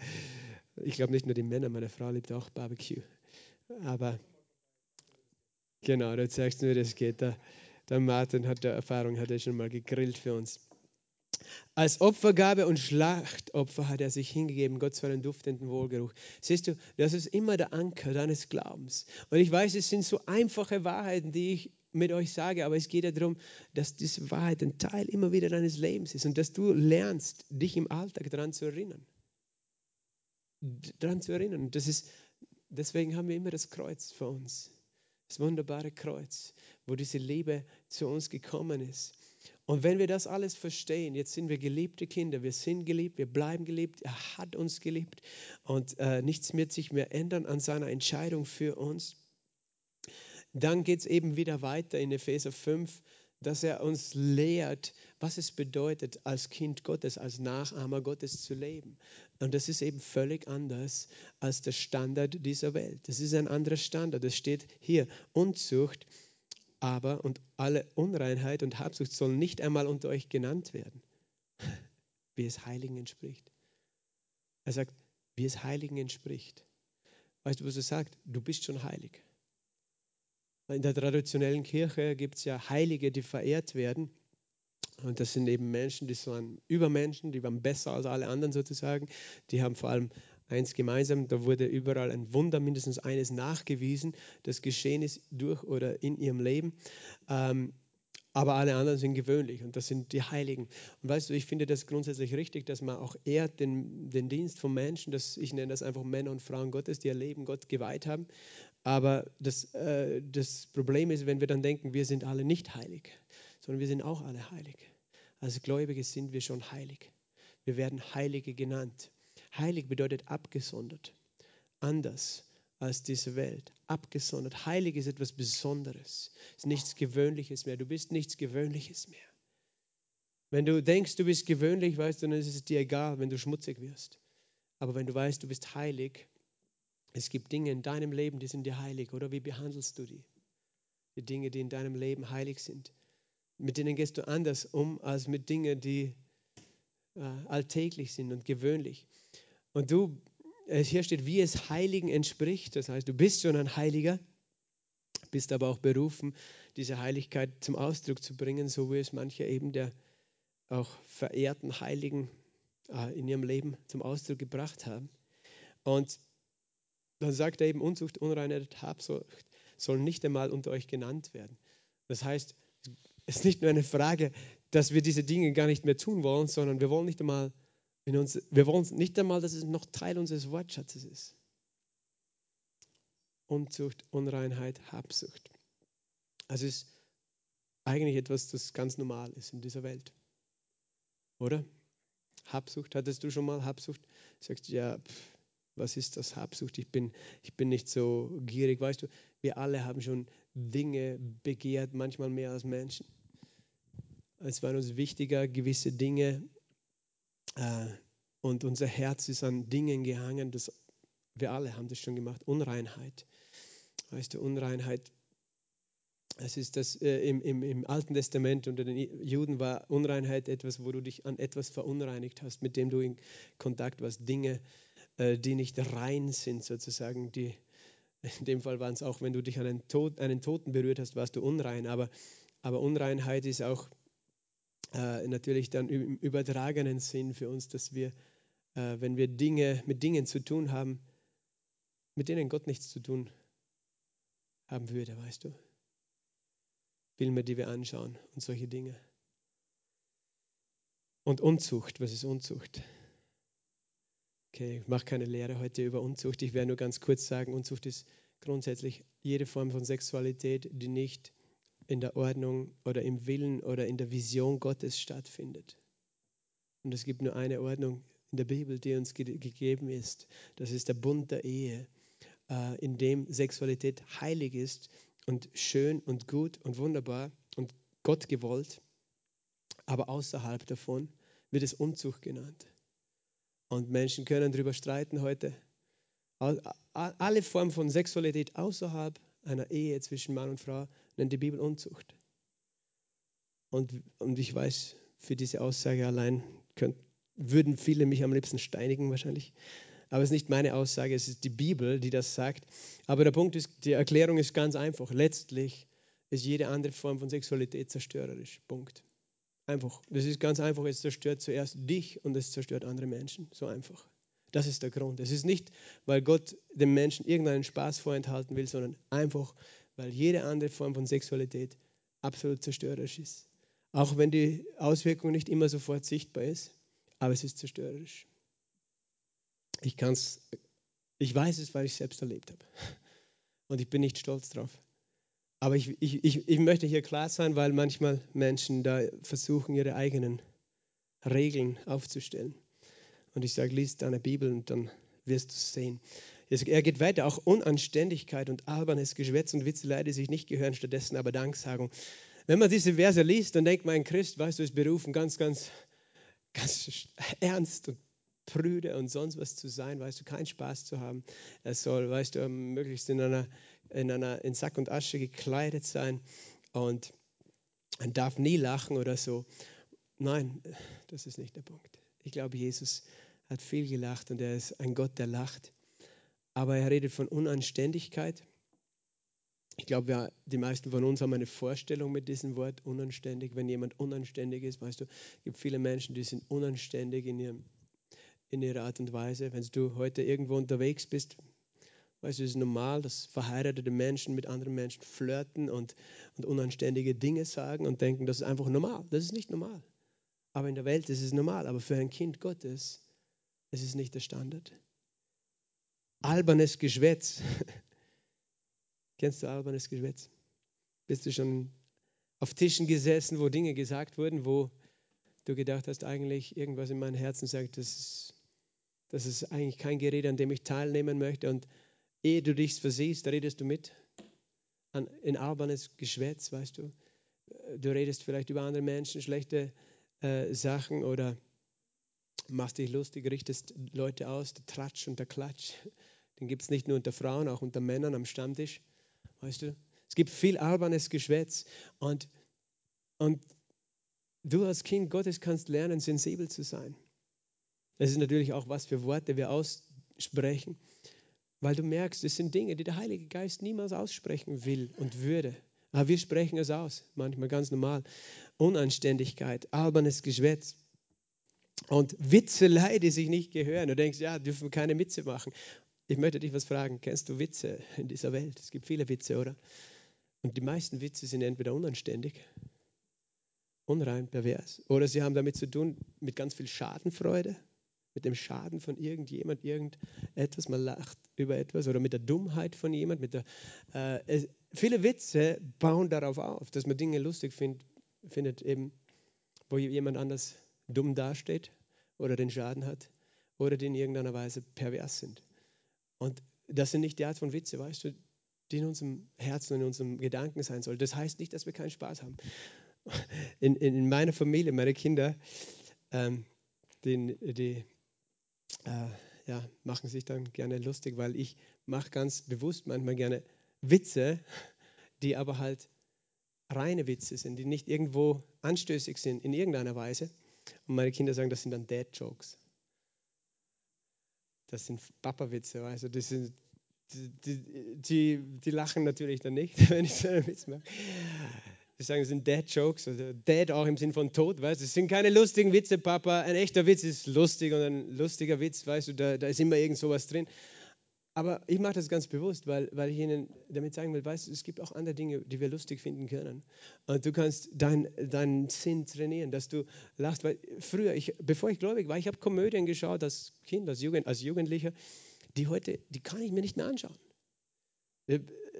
ich glaube nicht nur die Männer, meine Frau liebt auch Barbecue. Aber genau, du zeigst mir, wie das geht. Der, der Martin hat der Erfahrung, hat er schon mal gegrillt für uns. Als Opfergabe und Schlachtopfer hat er sich hingegeben, Gott zu einem duftenden Wohlgeruch. Siehst du, das ist immer der Anker deines Glaubens. Und ich weiß, es sind so einfache Wahrheiten, die ich mit euch sage, aber es geht ja darum, dass diese Wahrheit ein Teil immer wieder deines Lebens ist und dass du lernst, dich im Alltag daran zu erinnern. Daran zu erinnern. Das ist, deswegen haben wir immer das Kreuz vor uns. Das wunderbare Kreuz, wo diese Liebe zu uns gekommen ist. Und wenn wir das alles verstehen, jetzt sind wir geliebte Kinder, wir sind geliebt, wir bleiben geliebt, er hat uns geliebt und äh, nichts wird sich mehr ändern an seiner Entscheidung für uns, dann geht es eben wieder weiter in Epheser 5, dass er uns lehrt, was es bedeutet, als Kind Gottes, als Nachahmer Gottes zu leben. Und das ist eben völlig anders als der Standard dieser Welt. Das ist ein anderer Standard. Es steht hier, Unzucht, aber und alle Unreinheit und Habsucht sollen nicht einmal unter euch genannt werden, wie es Heiligen entspricht. Er sagt, wie es Heiligen entspricht. Weißt du, was er sagt? Du bist schon heilig. In der traditionellen Kirche gibt es ja Heilige, die verehrt werden. Und das sind eben Menschen, die waren Übermenschen, die waren besser als alle anderen sozusagen. Die haben vor allem eins gemeinsam, da wurde überall ein Wunder, mindestens eines nachgewiesen, das geschehen ist durch oder in ihrem Leben. Ähm, aber alle anderen sind gewöhnlich und das sind die Heiligen. Und weißt du, ich finde das grundsätzlich richtig, dass man auch ehrt den, den Dienst von Menschen, das, ich nenne das einfach Männer und Frauen Gottes, die ihr Leben Gott geweiht haben. Aber das, äh, das Problem ist, wenn wir dann denken, wir sind alle nicht heilig, sondern wir sind auch alle heilig. Als Gläubige sind wir schon heilig. Wir werden Heilige genannt. Heilig bedeutet abgesondert, anders als diese Welt, abgesondert. Heilig ist etwas Besonderes, ist nichts Gewöhnliches mehr. Du bist nichts Gewöhnliches mehr. Wenn du denkst, du bist gewöhnlich, weißt du, dann ist es dir egal, wenn du schmutzig wirst. Aber wenn du weißt, du bist heilig, es gibt Dinge in deinem Leben, die sind dir heilig, oder wie behandelst du die? Die Dinge, die in deinem Leben heilig sind. Mit denen gehst du anders um als mit Dingen, die äh, alltäglich sind und gewöhnlich. Und du, äh, hier steht, wie es Heiligen entspricht. Das heißt, du bist schon ein Heiliger, bist aber auch berufen, diese Heiligkeit zum Ausdruck zu bringen, so wie es manche eben der auch verehrten Heiligen äh, in ihrem Leben zum Ausdruck gebracht haben. Und dann sagt er eben, Unzucht, Unreinheit, Habsucht sollen nicht einmal unter euch genannt werden. Das heißt, es ist nicht nur eine Frage, dass wir diese Dinge gar nicht mehr tun wollen, sondern wir wollen nicht einmal, in uns, wir wollen nicht einmal, dass es noch Teil unseres Wortschatzes ist. Unzucht, Unreinheit, Habsucht. Also es ist eigentlich etwas, das ganz normal ist in dieser Welt. Oder? Habsucht, hattest du schon mal Habsucht? Sagst du, ja, pff, was ist das Habsucht? Ich bin, ich bin nicht so gierig. Weißt du, wir alle haben schon Dinge begehrt, manchmal mehr als Menschen. Es waren uns wichtiger, gewisse Dinge äh, und unser Herz ist an Dingen gehangen, das, wir alle haben das schon gemacht. Unreinheit. Weißt du, Unreinheit. Es ist das äh, im, im, im Alten Testament unter den Juden war Unreinheit etwas, wo du dich an etwas verunreinigt hast, mit dem du in Kontakt warst. Dinge, die nicht rein sind, sozusagen. Die, in dem Fall waren es auch, wenn du dich an einen, Tod, einen Toten berührt hast, warst du unrein. Aber, aber Unreinheit ist auch äh, natürlich dann im übertragenen Sinn für uns, dass wir, äh, wenn wir Dinge mit Dingen zu tun haben, mit denen Gott nichts zu tun haben würde, weißt du. Filme, die wir anschauen und solche Dinge. Und Unzucht, was ist Unzucht? Okay, ich mache keine Lehre heute über Unzucht. Ich werde nur ganz kurz sagen, Unzucht ist grundsätzlich jede Form von Sexualität, die nicht in der Ordnung oder im Willen oder in der Vision Gottes stattfindet. Und es gibt nur eine Ordnung in der Bibel, die uns ge gegeben ist. Das ist der Bund der Ehe, äh, in dem Sexualität heilig ist und schön und gut und wunderbar und Gott gewollt. Aber außerhalb davon wird es Unzucht genannt. Und Menschen können darüber streiten heute. Alle Formen von Sexualität außerhalb einer Ehe zwischen Mann und Frau nennt die Bibel Unzucht. Und, und ich weiß, für diese Aussage allein könnt, würden viele mich am liebsten steinigen wahrscheinlich. Aber es ist nicht meine Aussage, es ist die Bibel, die das sagt. Aber der Punkt ist, die Erklärung ist ganz einfach. Letztlich ist jede andere Form von Sexualität zerstörerisch. Punkt. Einfach. Das ist ganz einfach. Es zerstört zuerst dich und es zerstört andere Menschen. So einfach. Das ist der Grund. Es ist nicht, weil Gott dem Menschen irgendeinen Spaß vorenthalten will, sondern einfach, weil jede andere Form von Sexualität absolut zerstörerisch ist. Auch wenn die Auswirkung nicht immer sofort sichtbar ist, aber es ist zerstörerisch. Ich kann's, ich weiß es, weil ich es selbst erlebt habe. Und ich bin nicht stolz drauf. Aber ich, ich, ich, ich möchte hier klar sein, weil manchmal Menschen da versuchen, ihre eigenen Regeln aufzustellen. Und ich sage, lies deine Bibel und dann wirst du es sehen. Er geht weiter, auch Unanständigkeit und albernes Geschwätz und Witzelei, die sich nicht gehören, stattdessen aber Danksagung. Wenn man diese Verse liest, dann denkt man, ein Christ, weißt du, ist berufen, ganz, ganz, ganz ernst und prüde und sonst was zu sein, weißt du, keinen Spaß zu haben. Er soll, weißt du, möglichst in einer, in einer in Sack und Asche gekleidet sein und man darf nie lachen oder so. Nein, das ist nicht der Punkt. Ich glaube, Jesus hat viel gelacht und er ist ein Gott, der lacht. Aber er redet von Unanständigkeit. Ich glaube, die meisten von uns haben eine Vorstellung mit diesem Wort unanständig. Wenn jemand unanständig ist, weißt du, es gibt viele Menschen, die sind unanständig in ihrem in ihrer Art und Weise. Wenn du heute irgendwo unterwegs bist, weißt du, es ist normal, dass verheiratete Menschen mit anderen Menschen flirten und, und unanständige Dinge sagen und denken, das ist einfach normal. Das ist nicht normal. Aber in der Welt ist es normal. Aber für ein Kind Gottes ist es nicht der Standard. Albernes Geschwätz. Kennst du albernes Geschwätz? Bist du schon auf Tischen gesessen, wo Dinge gesagt wurden, wo du gedacht hast, eigentlich irgendwas in meinem Herzen sagt, das ist das ist eigentlich kein Gerät, an dem ich teilnehmen möchte. Und ehe du dich versiehst, redest du mit an, in albernes Geschwätz, weißt du. Du redest vielleicht über andere Menschen schlechte äh, Sachen oder machst dich lustig, richtest Leute aus, der Tratsch und der Klatsch. Den gibt es nicht nur unter Frauen, auch unter Männern am Stammtisch. Weißt du? Es gibt viel albernes Geschwätz und, und du als Kind Gottes kannst lernen, sensibel zu sein. Das ist natürlich auch, was für Worte wir aussprechen, weil du merkst, es sind Dinge, die der Heilige Geist niemals aussprechen will und würde. Aber wir sprechen es aus, manchmal ganz normal. Unanständigkeit, albernes Geschwätz und Witzelei, die sich nicht gehören. Du denkst, ja, dürfen wir keine Witze machen. Ich möchte dich was fragen. Kennst du Witze in dieser Welt? Es gibt viele Witze, oder? Und die meisten Witze sind entweder unanständig, unrein, pervers, oder sie haben damit zu tun mit ganz viel Schadenfreude mit dem Schaden von irgendjemand, irgendetwas, man lacht über etwas oder mit der Dummheit von jemand. Mit der, äh, es, viele Witze bauen darauf auf, dass man Dinge lustig find, findet, eben, wo jemand anders dumm dasteht oder den Schaden hat oder die in irgendeiner Weise pervers sind. Und das sind nicht die Art von Witze, weißt du, die in unserem Herzen und in unserem Gedanken sein soll. Das heißt nicht, dass wir keinen Spaß haben. In, in meiner Familie, meine Kinder, ähm, die, die äh, ja, machen sich dann gerne lustig, weil ich mache ganz bewusst manchmal gerne Witze, die aber halt reine Witze sind, die nicht irgendwo anstößig sind in irgendeiner Weise. Und meine Kinder sagen, das sind dann Dad-Jokes. Das sind Papa-Witze, also das sind, die, die, die, lachen natürlich dann nicht, wenn ich so einen Witz mache wir sagen, es sind Dead Jokes, also Dead auch im Sinn von tot, weißt du, es sind keine lustigen Witze, Papa. Ein echter Witz ist lustig und ein lustiger Witz, weißt du, da, da ist immer irgend sowas drin. Aber ich mache das ganz bewusst, weil, weil ich Ihnen damit sagen will, weißt du, es gibt auch andere Dinge, die wir lustig finden können. Und du kannst deinen dein Sinn trainieren, dass du lachst. Weil früher, ich, bevor ich gläubig war, ich habe Komödien geschaut als Kind, als, Jugend, als Jugendlicher, die heute, die kann ich mir nicht mehr anschauen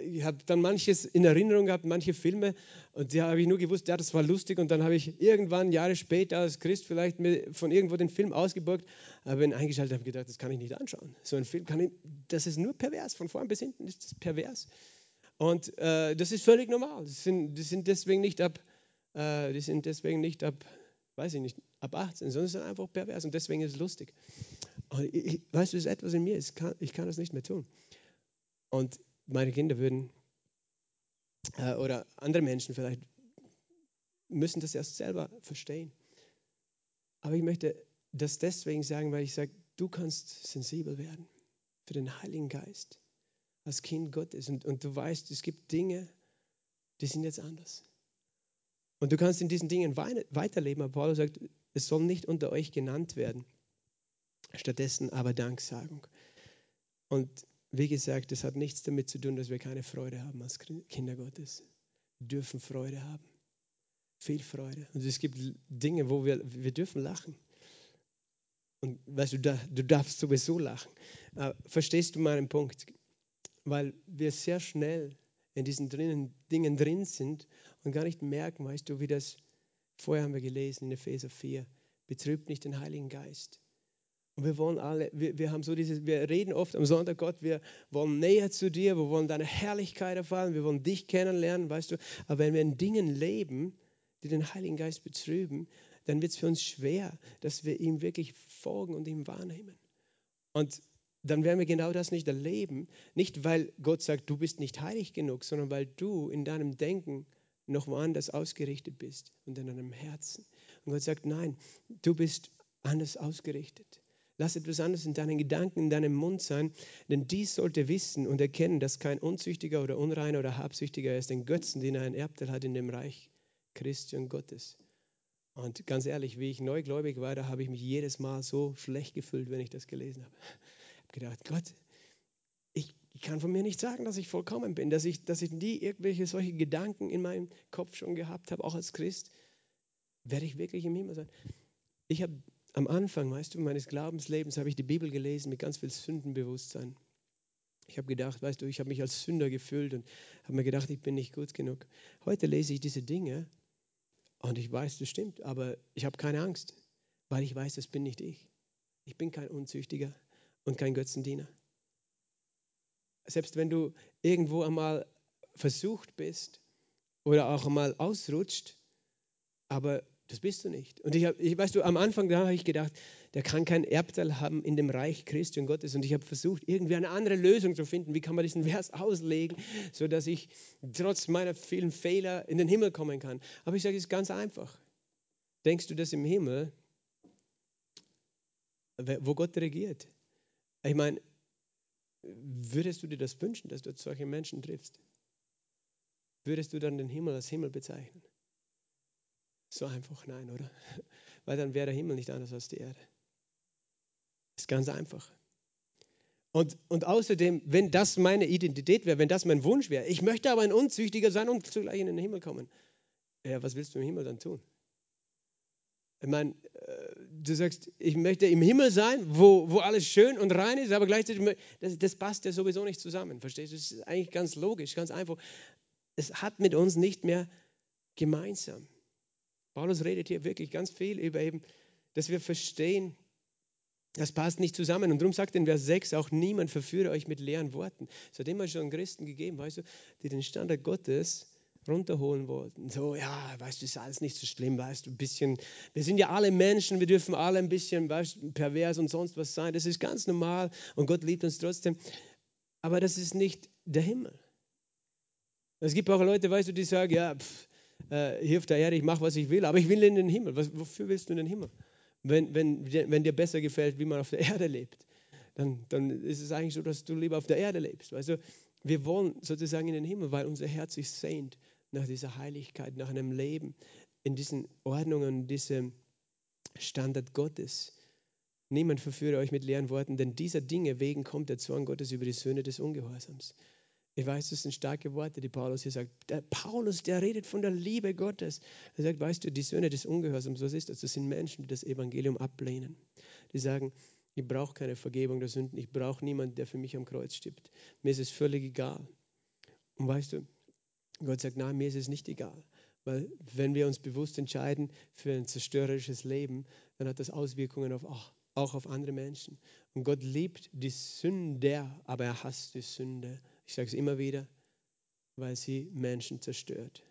ich habe dann manches in Erinnerung gehabt, manche Filme, und da habe ich nur gewusst, ja, das war lustig. Und dann habe ich irgendwann, Jahre später, als Christ vielleicht von irgendwo den Film ausgeborgt, habe ihn eingeschaltet und habe gedacht, das kann ich nicht anschauen. So ein Film kann ich, das ist nur pervers, von vorn bis hinten ist das pervers. Und äh, das ist völlig normal. Die sind, die sind deswegen nicht ab, äh, die sind deswegen nicht ab, weiß ich nicht, ab 18, sondern sind einfach pervers und deswegen ist es lustig. Und ich, weißt du, es ist etwas in mir, ich kann, ich kann das nicht mehr tun. Und meine Kinder würden äh, oder andere Menschen vielleicht müssen das erst selber verstehen. Aber ich möchte das deswegen sagen, weil ich sage, du kannst sensibel werden für den Heiligen Geist als Kind Gottes. Und, und du weißt, es gibt Dinge, die sind jetzt anders. Und du kannst in diesen Dingen weiterleben. Aber Paulus sagt, es soll nicht unter euch genannt werden. Stattdessen aber Danksagung. Und wie gesagt, das hat nichts damit zu tun, dass wir keine Freude haben als Kinder Gottes. Wir dürfen Freude haben. Viel Freude. Und es gibt Dinge, wo wir, wir dürfen lachen. Und weißt du, da, du darfst sowieso lachen. Aber verstehst du meinen Punkt? Weil wir sehr schnell in diesen drinnen, Dingen drin sind und gar nicht merken, weißt du, wie das, vorher haben wir gelesen in Epheser 4, betrübt nicht den Heiligen Geist. Und wir wollen alle, wir, wir haben so dieses, wir reden oft am Sonntag, Gott, wir wollen näher zu dir, wir wollen deine Herrlichkeit erfahren, wir wollen dich kennenlernen, weißt du. Aber wenn wir in Dingen leben, die den Heiligen Geist betrüben, dann wird es für uns schwer, dass wir ihm wirklich folgen und ihm wahrnehmen. Und dann werden wir genau das nicht erleben. Nicht, weil Gott sagt, du bist nicht heilig genug, sondern weil du in deinem Denken noch woanders ausgerichtet bist und in deinem Herzen. Und Gott sagt, nein, du bist anders ausgerichtet. Lass etwas anderes in deinen Gedanken, in deinem Mund sein, denn dies sollte wissen und erkennen, dass kein Unzüchtiger oder Unreiner oder Habsüchtiger ist, den Götzen, den er ein Erbteil hat in dem Reich Christi und Gottes. Und ganz ehrlich, wie ich neugläubig war, da habe ich mich jedes Mal so schlecht gefühlt, wenn ich das gelesen habe. Ich habe gedacht, Gott, ich, kann von mir nicht sagen, dass ich vollkommen bin, dass ich, dass ich nie irgendwelche solche Gedanken in meinem Kopf schon gehabt habe, auch als Christ. Werde ich wirklich im Himmel sein? Ich habe am Anfang, weißt du, meines Glaubenslebens habe ich die Bibel gelesen mit ganz viel Sündenbewusstsein. Ich habe gedacht, weißt du, ich habe mich als Sünder gefühlt und habe mir gedacht, ich bin nicht gut genug. Heute lese ich diese Dinge und ich weiß, das stimmt, aber ich habe keine Angst, weil ich weiß, das bin nicht ich. Ich bin kein Unzüchtiger und kein Götzendiener. Selbst wenn du irgendwo einmal versucht bist oder auch einmal ausrutscht, aber das bist du nicht. Und ich, hab, ich weißt du, am Anfang habe ich gedacht, der kann kein Erbteil haben in dem Reich Christi und Gottes. Und ich habe versucht, irgendwie eine andere Lösung zu finden. Wie kann man diesen Vers auslegen, sodass ich trotz meiner vielen Fehler in den Himmel kommen kann? Aber ich sage, es ist ganz einfach. Denkst du, dass im Himmel, wo Gott regiert, ich meine, würdest du dir das wünschen, dass du solche Menschen triffst? Würdest du dann den Himmel als Himmel bezeichnen? So einfach nein, oder? Weil dann wäre der Himmel nicht anders als die Erde. Ist ganz einfach. Und, und außerdem, wenn das meine Identität wäre, wenn das mein Wunsch wäre, ich möchte aber ein Unzüchtiger sein und zugleich in den Himmel kommen. Ja, was willst du im Himmel dann tun? Ich meine, äh, du sagst, ich möchte im Himmel sein, wo, wo alles schön und rein ist, aber gleichzeitig, das, das passt ja sowieso nicht zusammen. Verstehst du? Das ist eigentlich ganz logisch, ganz einfach. Es hat mit uns nicht mehr gemeinsam. Paulus redet hier wirklich ganz viel über eben, dass wir verstehen, das passt nicht zusammen. Und darum sagt in Vers 6 auch niemand verführe euch mit leeren Worten. Es hat immer schon Christen gegeben, weißt du, die den Standard Gottes runterholen wollten. So, ja, weißt du, ist alles nicht so schlimm, weißt du, ein bisschen, wir sind ja alle Menschen, wir dürfen alle ein bisschen weißt, pervers und sonst was sein. Das ist ganz normal und Gott liebt uns trotzdem. Aber das ist nicht der Himmel. Es gibt auch Leute, weißt du, die sagen, ja, pff, äh, hier auf der Erde, ich mache, was ich will, aber ich will in den Himmel. Was, wofür willst du in den Himmel? Wenn, wenn, wenn dir besser gefällt, wie man auf der Erde lebt, dann, dann ist es eigentlich so, dass du lieber auf der Erde lebst. Du? Wir wollen sozusagen in den Himmel, weil unser Herz sich sehnt nach dieser Heiligkeit, nach einem Leben in diesen Ordnungen, diesem Standard Gottes. Niemand verführe euch mit leeren Worten, denn dieser Dinge wegen kommt der Zorn Gottes über die Söhne des Ungehorsams. Ich weiß, das sind starke Worte, die Paulus hier sagt. Der Paulus, der redet von der Liebe Gottes. Er sagt, weißt du, die Söhne des Ungehorsams, was ist das? Das sind Menschen, die das Evangelium ablehnen. Die sagen, ich brauche keine Vergebung der Sünden, ich brauche niemanden, der für mich am Kreuz stirbt. Mir ist es völlig egal. Und weißt du, Gott sagt, nein, mir ist es nicht egal. Weil wenn wir uns bewusst entscheiden für ein zerstörerisches Leben, dann hat das Auswirkungen auf, auch auf andere Menschen. Und Gott liebt die Sünder, aber er hasst die Sünde ich sage es immer wieder, weil sie Menschen zerstört.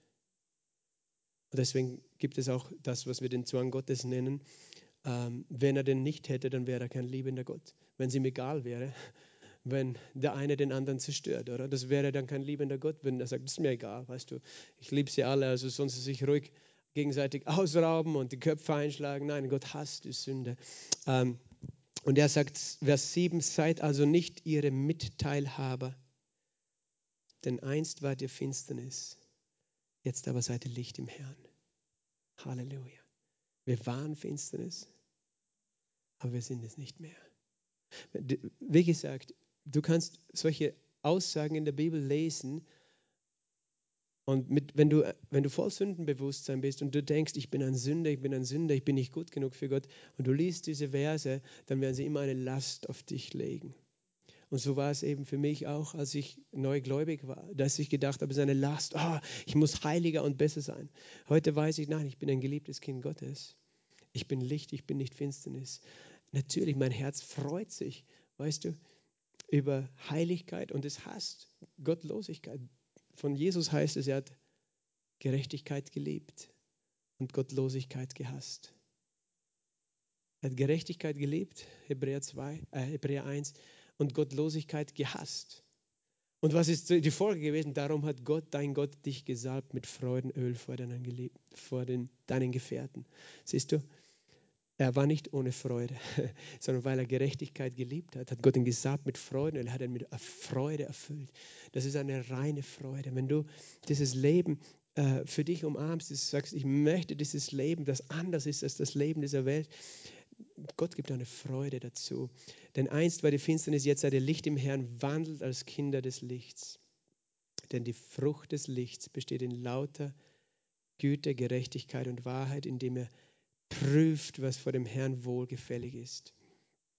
Und deswegen gibt es auch das, was wir den Zwang Gottes nennen. Ähm, wenn er den nicht hätte, dann wäre er kein liebender Gott. Wenn es ihm egal wäre, wenn der eine den anderen zerstört, oder? Das wäre dann kein liebender Gott, wenn er sagt, das ist mir egal, weißt du, ich liebe sie alle, also sonst ist sich ruhig gegenseitig ausrauben und die Köpfe einschlagen. Nein, Gott hasst die Sünde. Ähm, und er sagt, Vers 7, seid also nicht ihre Mitteilhaber, denn einst wart ihr Finsternis, jetzt aber seid ihr Licht im Herrn. Halleluja. Wir waren Finsternis, aber wir sind es nicht mehr. Wie gesagt, du kannst solche Aussagen in der Bibel lesen und mit, wenn, du, wenn du voll Sündenbewusstsein bist und du denkst, ich bin ein Sünder, ich bin ein Sünder, ich bin nicht gut genug für Gott und du liest diese Verse, dann werden sie immer eine Last auf dich legen. Und so war es eben für mich auch, als ich neugläubig war, dass ich gedacht habe, es ist eine Last, oh, ich muss heiliger und besser sein. Heute weiß ich, nein, ich bin ein geliebtes Kind Gottes. Ich bin Licht, ich bin nicht Finsternis. Natürlich, mein Herz freut sich, weißt du, über Heiligkeit und es hasst Gottlosigkeit. Von Jesus heißt es, er hat Gerechtigkeit gelebt und Gottlosigkeit gehasst. Er hat Gerechtigkeit gelebt, Hebräer, 2, äh, Hebräer 1, und Gottlosigkeit gehasst. Und was ist die Folge gewesen? Darum hat Gott, dein Gott, dich gesalbt mit Freudenöl vor deinen, vor den, deinen Gefährten. Siehst du, er war nicht ohne Freude, sondern weil er Gerechtigkeit geliebt hat, hat Gott ihn gesalbt mit Freudenöl, hat ihn mit Freude erfüllt. Das ist eine reine Freude. Wenn du dieses Leben äh, für dich umarmst, sagst, ich möchte dieses Leben, das anders ist als das Leben dieser Welt, Gott gibt eine Freude dazu. Denn einst war die Finsternis, jetzt sei der Licht im Herrn, wandelt als Kinder des Lichts. Denn die Frucht des Lichts besteht in lauter Güte, Gerechtigkeit und Wahrheit, indem er prüft, was vor dem Herrn wohlgefällig ist.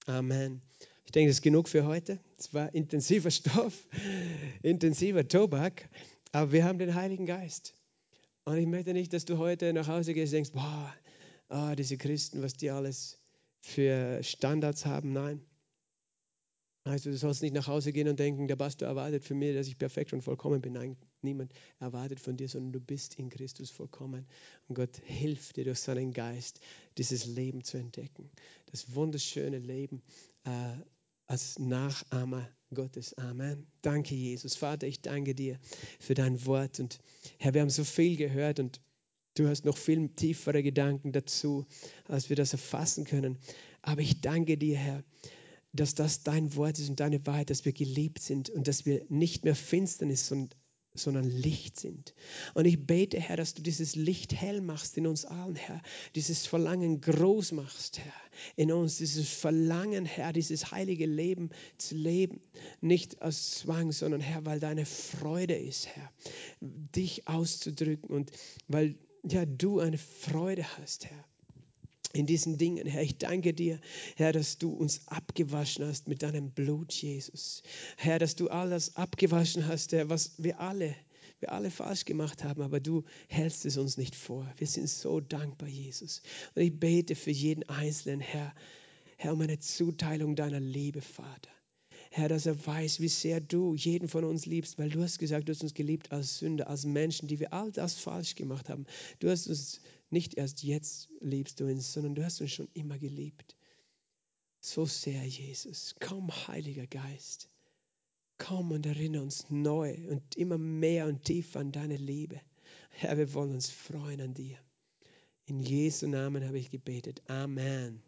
Amen. Ich denke, das ist genug für heute. Es war intensiver Stoff, intensiver Tobak, aber wir haben den Heiligen Geist. Und ich möchte nicht, dass du heute nach Hause gehst und denkst, boah, oh, diese Christen, was die alles für Standards haben. Nein. Also du sollst nicht nach Hause gehen und denken, der Pastor erwartet von mir, dass ich perfekt und vollkommen bin. Nein, niemand erwartet von dir, sondern du bist in Christus vollkommen. Und Gott hilft dir durch seinen Geist, dieses Leben zu entdecken. Das wunderschöne Leben äh, als Nachahmer Gottes. Amen. Danke, Jesus. Vater, ich danke dir für dein Wort. Und Herr, wir haben so viel gehört und Du hast noch viel tiefere Gedanken dazu, als wir das erfassen können. Aber ich danke dir, Herr, dass das dein Wort ist und deine Wahrheit, dass wir geliebt sind und dass wir nicht mehr Finsternis, sondern sondern Licht sind. Und ich bete, Herr, dass du dieses Licht hell machst in uns allen, Herr. Dieses Verlangen groß machst, Herr, in uns. Dieses Verlangen, Herr, dieses heilige Leben zu leben. Nicht aus Zwang, sondern, Herr, weil deine Freude ist, Herr, dich auszudrücken und weil ja, du eine Freude hast, Herr. In diesen Dingen, Herr, ich danke dir, Herr, dass du uns abgewaschen hast mit deinem Blut, Jesus. Herr, dass du alles abgewaschen hast, Herr, was wir alle, wir alle falsch gemacht haben, aber du hältst es uns nicht vor. Wir sind so dankbar, Jesus. Und ich bete für jeden Einzelnen, Herr, Herr, um eine Zuteilung deiner Liebe, Vater. Herr, dass er weiß, wie sehr du jeden von uns liebst, weil du hast gesagt, du hast uns geliebt als Sünder, als Menschen, die wir all das falsch gemacht haben. Du hast uns nicht erst jetzt liebst du uns, sondern du hast uns schon immer geliebt. So sehr, Jesus. Komm, Heiliger Geist. Komm und erinnere uns neu und immer mehr und tiefer an deine Liebe. Herr, wir wollen uns freuen an dir. In Jesu Namen habe ich gebetet. Amen.